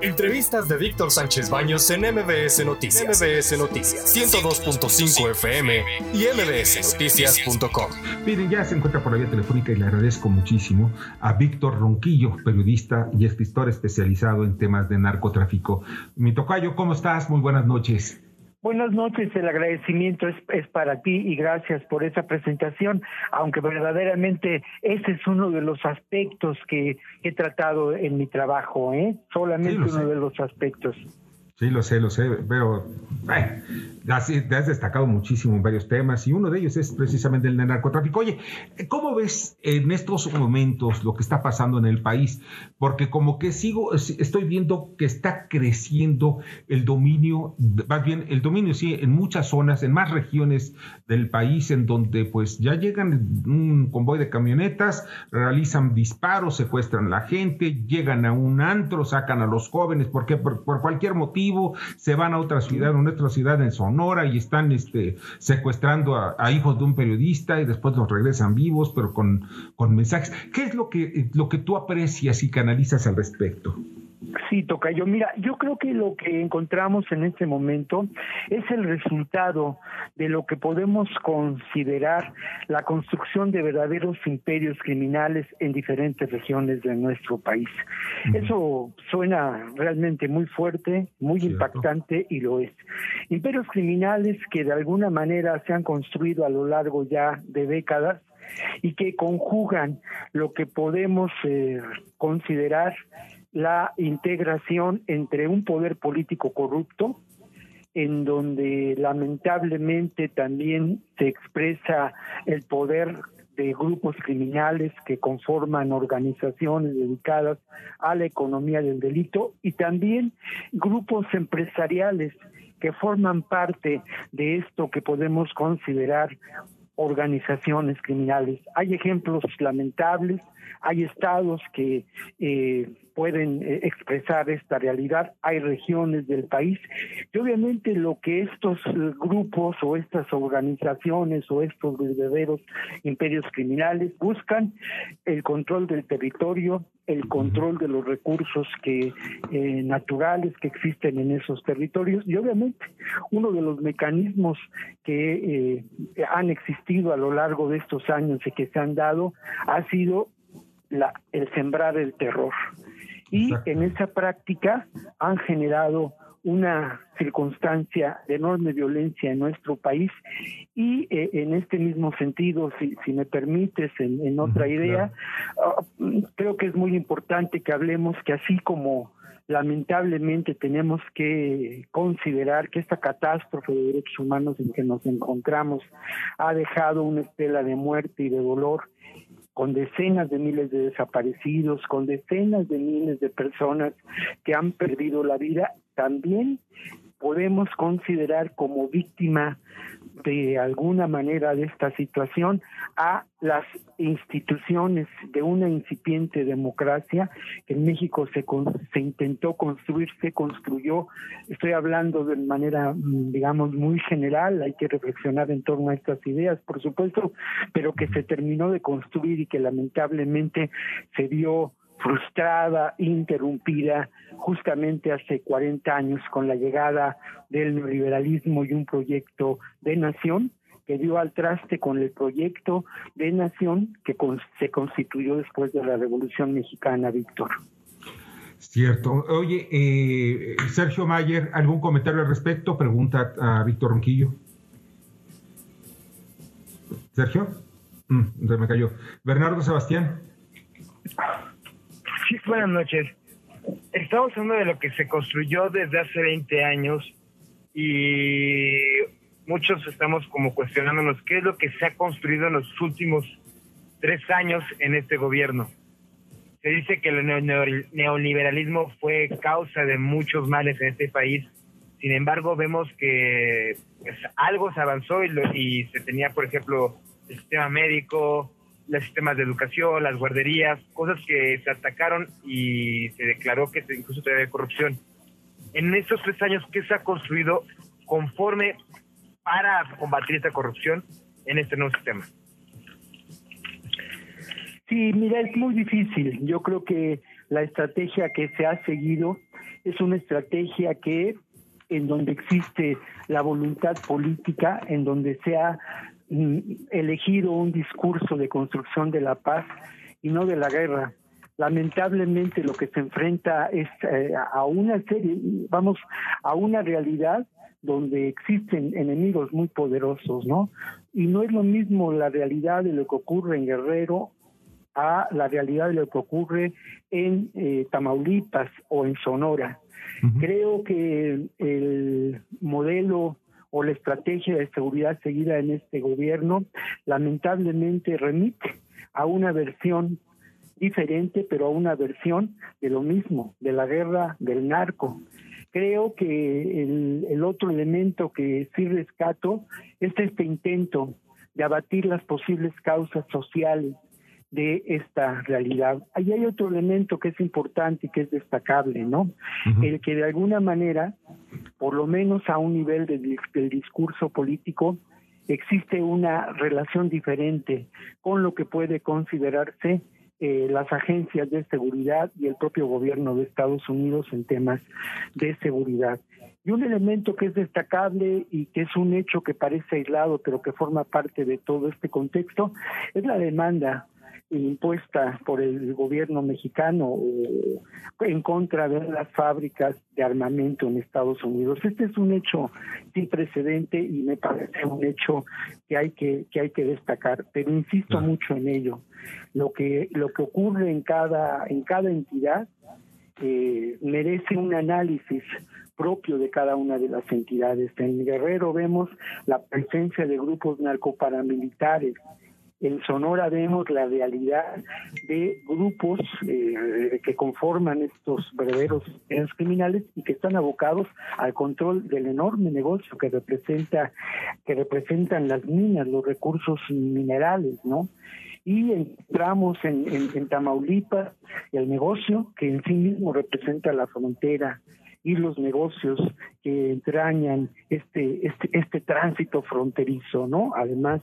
Entrevistas de Víctor Sánchez Baños en MBS Noticias. MBS Noticias 102.5 FM y mbsnoticias.com. Miren, ya se encuentra por la vía telefónica y le agradezco muchísimo a Víctor Ronquillo, periodista y escritor especializado en temas de narcotráfico. Mi tocayo, ¿cómo estás? Muy buenas noches. Buenas noches, el agradecimiento es, es, para ti y gracias por esa presentación, aunque verdaderamente ese es uno de los aspectos que he tratado en mi trabajo, ¿eh? solamente uno de los aspectos. Sí, lo sé, lo sé, pero eh, has, destacado muchísimo en varios temas y uno de ellos es precisamente el de narcotráfico. Oye, ¿cómo ves en estos momentos lo que está pasando en el país? Porque como que sigo, estoy viendo que está creciendo el dominio, más bien el dominio, sí, en muchas zonas, en más regiones del país, en donde pues ya llegan un convoy de camionetas, realizan disparos, secuestran a la gente, llegan a un antro, sacan a los jóvenes, porque por cualquier motivo se van a otra ciudad, a otra ciudad en Sonora y están este, secuestrando a, hijos de un periodista y después los regresan vivos, pero con, con mensajes. ¿Qué es lo que, lo que tú aprecias y canalizas al respecto? Sí, Tocayo. Mira, yo creo que lo que encontramos en este momento es el resultado de lo que podemos considerar la construcción de verdaderos imperios criminales en diferentes regiones de nuestro país. Eso suena realmente muy fuerte, muy impactante y lo es. Imperios criminales que de alguna manera se han construido a lo largo ya de décadas y que conjugan lo que podemos eh, considerar la integración entre un poder político corrupto, en donde lamentablemente también se expresa el poder de grupos criminales que conforman organizaciones dedicadas a la economía del delito y también grupos empresariales que forman parte de esto que podemos considerar organizaciones criminales. Hay ejemplos lamentables, hay estados que eh, pueden eh, expresar esta realidad, hay regiones del país y obviamente lo que estos eh, grupos o estas organizaciones o estos verdaderos imperios criminales buscan el control del territorio, el control de los recursos que naturales que existen en esos territorios y obviamente uno de los mecanismos que han existido a lo largo de estos años y que se han dado ha sido la, el sembrar el terror. Y en esa práctica han generado una circunstancia de enorme violencia en nuestro país y eh, en este mismo sentido, si, si me permites, en, otra idea, ah, creo que es muy importante que hablemos que así como lamentablemente tenemos que considerar que esta catástrofe de derechos humanos en que nos encontramos ha dejado una estela de muerte y de dolor con decenas de miles de desaparecidos, con decenas de miles de personas que han perdido la vida, también podemos considerar como víctima de alguna manera de esta situación a las instituciones de una incipiente democracia que en México se, se intentó construir, se construyó. Estoy hablando de manera, mm, digamos, muy general, hay que reflexionar en torno a estas ideas, por supuesto, pero que se terminó de construir y que lamentablemente se vio frustrada, interrumpida justamente hace 40 años con la llegada del neoliberalismo y un proyecto de nación que dio al traste con el proyecto de nación que se constituyó después de la Revolución Mexicana, Víctor. Cierto. Oye, eh, Sergio Mayer, ¿algún comentario al respecto? Pregunta a Víctor Ronquillo. Sergio, mm, se me cayó. Bernardo Sebastián. Sí, buenas noches. Estamos hablando de lo que se construyó desde hace 20 años y muchos estamos como cuestionándonos qué es lo que se ha construido en los últimos tres años en este gobierno. Se dice que el neoliberalismo fue causa de muchos males en este país. Sin embargo, vemos que pues, algo se avanzó y, y se tenía, por ejemplo, el sistema médico, los sistemas de educación, las guarderías, cosas que se atacaron y se declaró que incluso había corrupción. En estos tres años, ¿qué se ha construido conforme para combatir esta corrupción en este nuevo sistema? Sí, mira, es muy difícil. Yo creo que la estrategia que se ha seguido es una estrategia que en donde existe la voluntad política, en donde se ha elegido un discurso de construcción de la paz y no de la guerra. Lamentablemente lo que se enfrenta es eh, a una serie, vamos, a una realidad donde existen enemigos muy poderosos, ¿no? Y no es lo mismo la realidad de lo que ocurre en Guerrero a la realidad de lo que ocurre en eh, Tamaulipas o en Sonora. Creo que el modelo o la estrategia de seguridad seguida en este gobierno lamentablemente remite a una versión diferente, pero a una versión de lo mismo, de la guerra del narco. Creo que el, el otro elemento que sí rescato es este intento de abatir las posibles causas sociales de esta realidad. Ahí hay otro elemento que es importante y que es destacable, ¿no? El que de alguna manera, por lo menos a un nivel del, discurso político, existe una relación diferente con lo que puede considerarse eh, las agencias de seguridad y el propio gobierno de Estados Unidos en temas de seguridad. Y un elemento que es destacable y que es un hecho que parece aislado, pero que forma parte de todo este contexto, es la demanda impuesta por el gobierno mexicano en contra de las fábricas de armamento en Estados Unidos. Este es un hecho sin precedente y me parece un hecho que hay que, que hay que destacar, pero insisto mucho en ello. Lo que lo que ocurre en cada en cada entidad eh, merece un análisis propio de cada una de las entidades. En Guerrero vemos la presencia de grupos narcoparamilitares en Sonora vemos la realidad de grupos eh, que conforman estos verdaderos criminales y que están abocados al control del enorme negocio que representa que representan las minas, los recursos minerales, ¿no? y entramos en, en, en, Tamaulipas el negocio que en sí mismo representa la frontera y los negocios que entrañan este este este tránsito fronterizo, ¿no? Además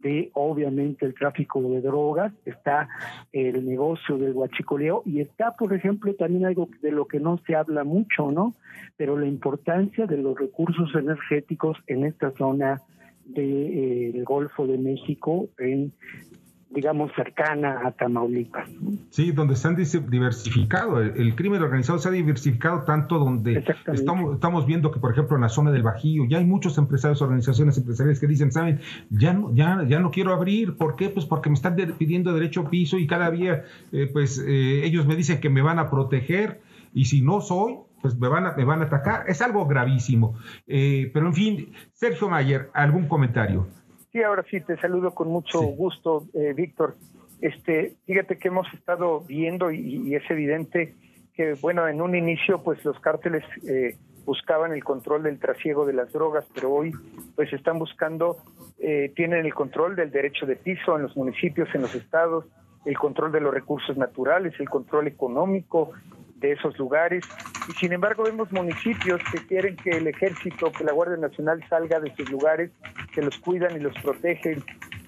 de obviamente el tráfico de drogas, está el negocio del huachicoleo y está, por ejemplo, también algo de lo que no se habla mucho, ¿no? Pero la importancia de los recursos energéticos en esta zona del de, eh, Golfo de México, en digamos, cercana a Tamaulipas. Sí, donde se han diversificado, el, crimen organizado se ha diversificado tanto donde estamos, estamos viendo que, por ejemplo, en la zona del Bajío, ya hay muchos empresarios, organizaciones empresariales que dicen, saben, ya no, ya, ya no quiero abrir, ¿por qué? Pues porque me están pidiendo derecho piso y cada día, eh, pues eh, ellos me dicen que me van a proteger y si no soy, pues me van a, me van a atacar. Es algo gravísimo. Eh, pero en fin, Sergio Mayer, ¿algún comentario? Sí, ahora sí, te saludo con mucho gusto, eh, Víctor. Este, fíjate que hemos estado viendo y, es evidente que, bueno, en un inicio, pues los cárteles eh, buscaban el control del trasiego de las drogas, pero hoy, pues están buscando, eh, tienen el control del derecho de piso en los municipios, en los estados, el control de los recursos naturales, el control económico, de esos lugares. Y sin embargo vemos municipios que quieren que el ejército, que la Guardia Nacional salga de sus lugares, que los cuidan y los protegen,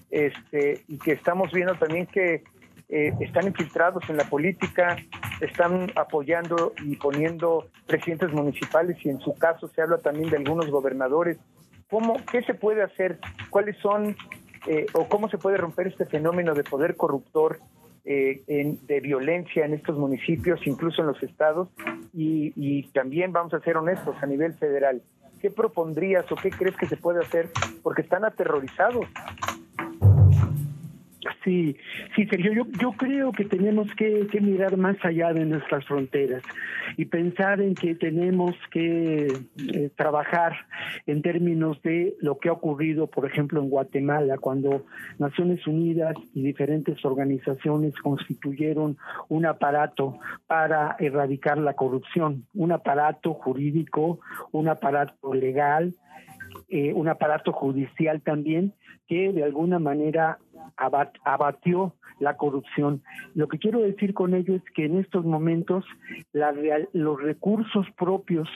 este, y que estamos viendo también que eh, están infiltrados en la política, están apoyando y poniendo presidentes municipales y en su caso se habla también de algunos gobernadores. ¿Cómo, ¿Qué se puede hacer? ¿Cuáles son eh, o cómo se puede romper este fenómeno de poder corruptor eh, de violencia en estos municipios, incluso en los estados, y, y también vamos a ser honestos a nivel federal. ¿Qué propondrías o qué crees que se puede hacer? Porque están aterrorizados. Sí, sí, Sergio, yo, yo creo que tenemos que, mirar más allá de nuestras fronteras y pensar en que tenemos que eh, trabajar en términos de lo que ha ocurrido, por ejemplo, en Guatemala, cuando Naciones Unidas y diferentes organizaciones constituyeron un aparato para erradicar la corrupción, un aparato jurídico, un aparato legal, eh, un aparato judicial también que de alguna manera abatió la corrupción. Lo que quiero decir con ello es que en estos momentos los recursos propios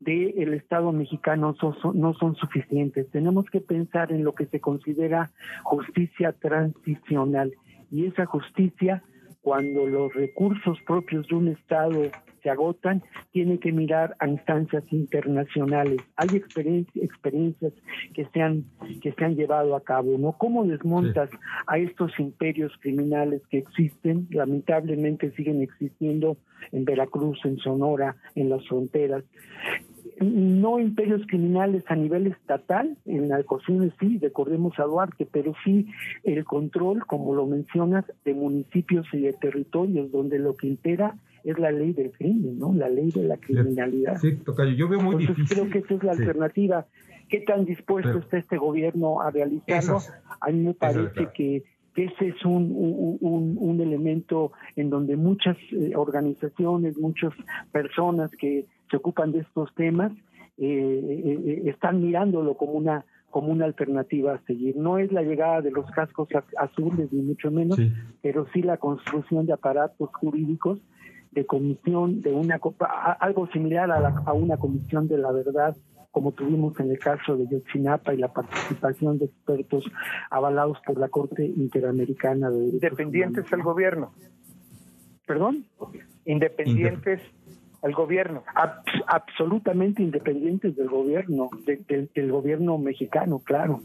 del Estado mexicano no son suficientes. Tenemos que pensar en lo que se considera justicia transicional y esa justicia cuando los recursos propios de un Estado se agotan, tiene que mirar a instancias internacionales. Hay experiencias que se han que se han llevado a cabo, ¿no? ¿Cómo desmontas a estos imperios criminales que existen, lamentablemente siguen existiendo en Veracruz, en Sonora, en las fronteras? no imperios criminales a nivel estatal, en la cocina sí, recordemos a Duarte, pero sí el control, como lo mencionas, de municipios y de territorios donde lo que impera es la ley del crimen, ¿no? La ley de la criminalidad. Sí, Tocayo, yo veo muy Entonces, creo que esa es la alternativa. ¿Qué tan dispuesto está este gobierno a realizarlo? a mí me parece que, ese es un, un, un, elemento en donde muchas eh, organizaciones, muchas personas que se ocupan de estos temas eh, eh, están mirándolo como una como una alternativa a seguir. No es la llegada de los cascos azules, ni mucho menos, pero sí la construcción de aparatos jurídicos de comisión, de una algo similar a, una comisión de la verdad, como tuvimos en el caso de Yotzinapa y la participación de expertos avalados por la Corte Interamericana de Independientes al gobierno. ¿Perdón? Independientes al gobierno. absolutamente independientes del gobierno, del gobierno mexicano, claro.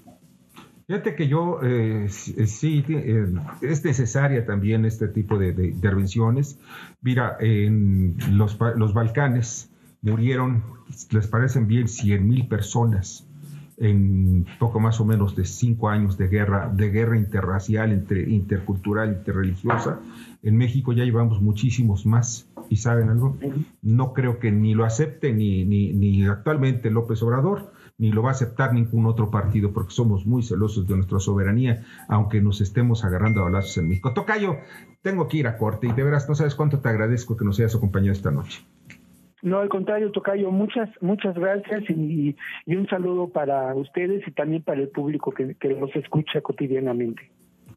Fíjate que yo eh, eh, sí, eh, es necesaria también este tipo de, intervenciones. Mira, en los, los, Balcanes murieron, les parecen bien, 100 mil personas en poco más o menos de cinco años de guerra, de guerra interracial, entre, intercultural, interreligiosa. En México ya llevamos muchísimos más. ¿Y saben algo? No creo que ni lo acepte ni, ni, ni actualmente López Obrador ni lo va a aceptar ningún otro partido porque somos muy celosos de nuestra soberanía, aunque nos estemos agarrando a balazos en México. Tocayo, tengo que ir a corte y de veras no sabes cuánto te agradezco que nos hayas acompañado esta noche. No, al contrario, Tocayo, muchas, muchas gracias y, un saludo para ustedes y también para el público que, que los escucha cotidianamente.